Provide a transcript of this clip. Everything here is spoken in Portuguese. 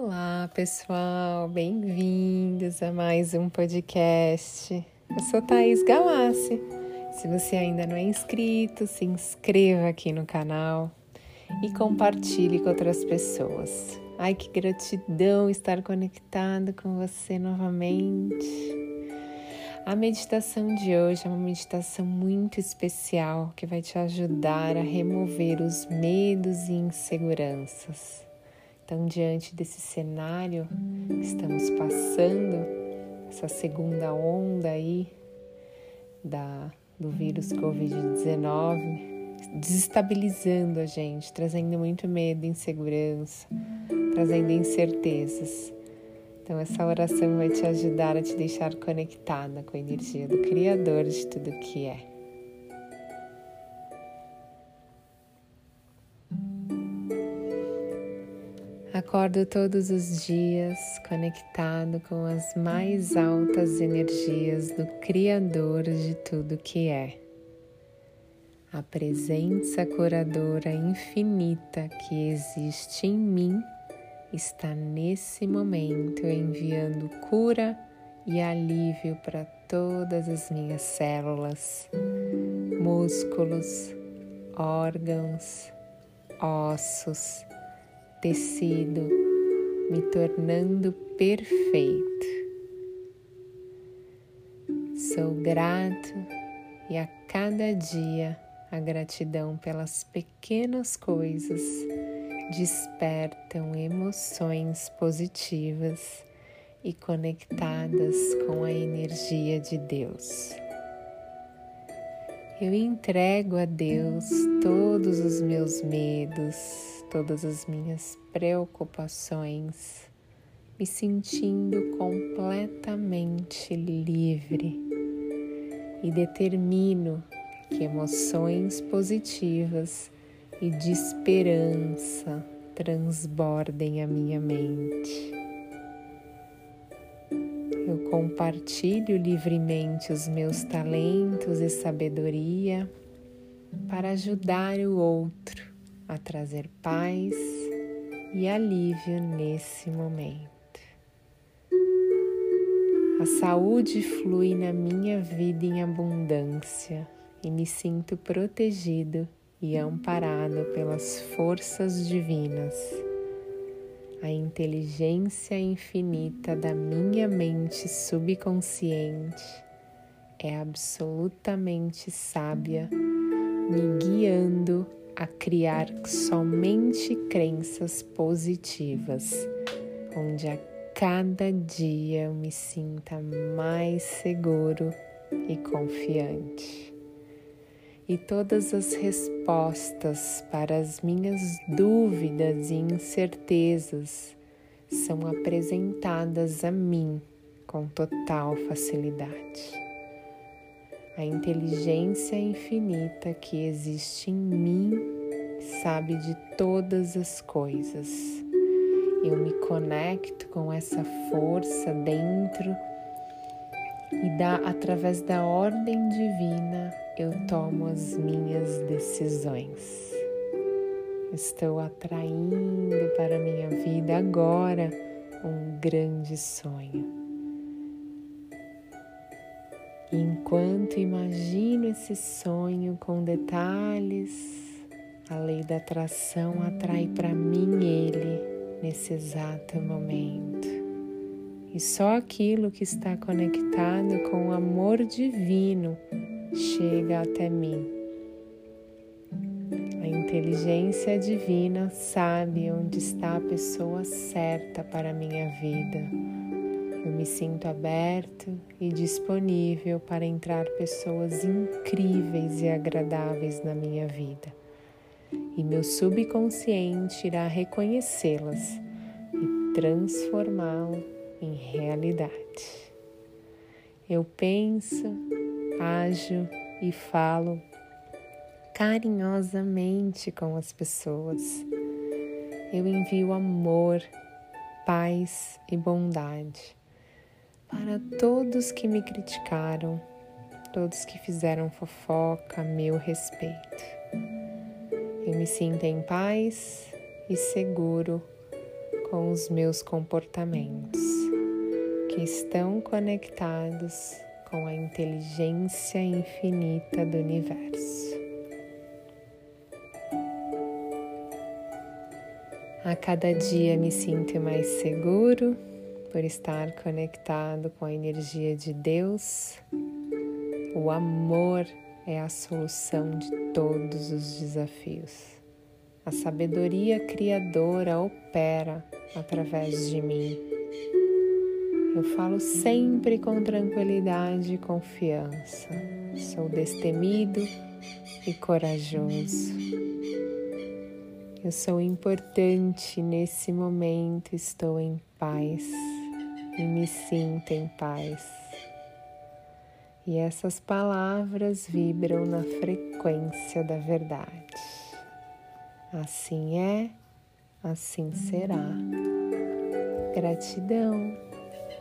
Olá, pessoal, bem-vindos a mais um podcast. Eu sou Thaís Galassi. Se você ainda não é inscrito, se inscreva aqui no canal e compartilhe com outras pessoas. Ai, que gratidão estar conectado com você novamente. A meditação de hoje é uma meditação muito especial que vai te ajudar a remover os medos e inseguranças. Então, diante desse cenário, estamos passando essa segunda onda aí da, do vírus Covid-19, desestabilizando a gente, trazendo muito medo, insegurança, trazendo incertezas. Então, essa oração vai te ajudar a te deixar conectada com a energia do Criador de tudo que é. Acordo todos os dias conectado com as mais altas energias do Criador de tudo que é. A presença curadora infinita que existe em mim está nesse momento enviando cura e alívio para todas as minhas células, músculos, órgãos, ossos, tecido, me tornando perfeito. Sou grato e a cada dia a gratidão pelas pequenas coisas despertam emoções positivas e conectadas com a energia de Deus. Eu entrego a Deus todos os meus medos, todas as minhas preocupações, me sentindo completamente livre e determino que emoções positivas e de esperança transbordem a minha mente. Compartilho livremente os meus talentos e sabedoria para ajudar o outro a trazer paz e alívio nesse momento. A saúde flui na minha vida em abundância e me sinto protegido e amparado pelas forças divinas. A inteligência infinita da minha mente subconsciente é absolutamente sábia, me guiando a criar somente crenças positivas, onde a cada dia eu me sinta mais seguro e confiante e todas as respostas para as minhas dúvidas e incertezas são apresentadas a mim com total facilidade. A inteligência infinita que existe em mim sabe de todas as coisas. Eu me conecto com essa força dentro e dá através da ordem divina eu tomo as minhas decisões. Estou atraindo para a minha vida agora um grande sonho. enquanto imagino esse sonho com detalhes, a lei da atração atrai para mim ele nesse exato momento. E só aquilo que está conectado com o amor divino chega até mim. A inteligência divina sabe onde está a pessoa certa para a minha vida. Eu me sinto aberto e disponível para entrar pessoas incríveis e agradáveis na minha vida. E meu subconsciente irá reconhecê-las e transformá-las em realidade. Eu penso, ajo e falo carinhosamente com as pessoas. Eu envio amor, paz e bondade para todos que me criticaram, todos que fizeram fofoca a meu respeito. Eu me sinto em paz e seguro com os meus comportamentos que estão conectados com a inteligência infinita do universo. A cada dia me sinto mais seguro por estar conectado com a energia de Deus. O amor é a solução de todos os desafios. A sabedoria criadora opera através de mim. Eu falo sempre com tranquilidade e confiança. Sou destemido e corajoso. Eu sou importante nesse momento, estou em paz e me sinto em paz. E essas palavras vibram na frequência da verdade. Assim é, assim será. Gratidão.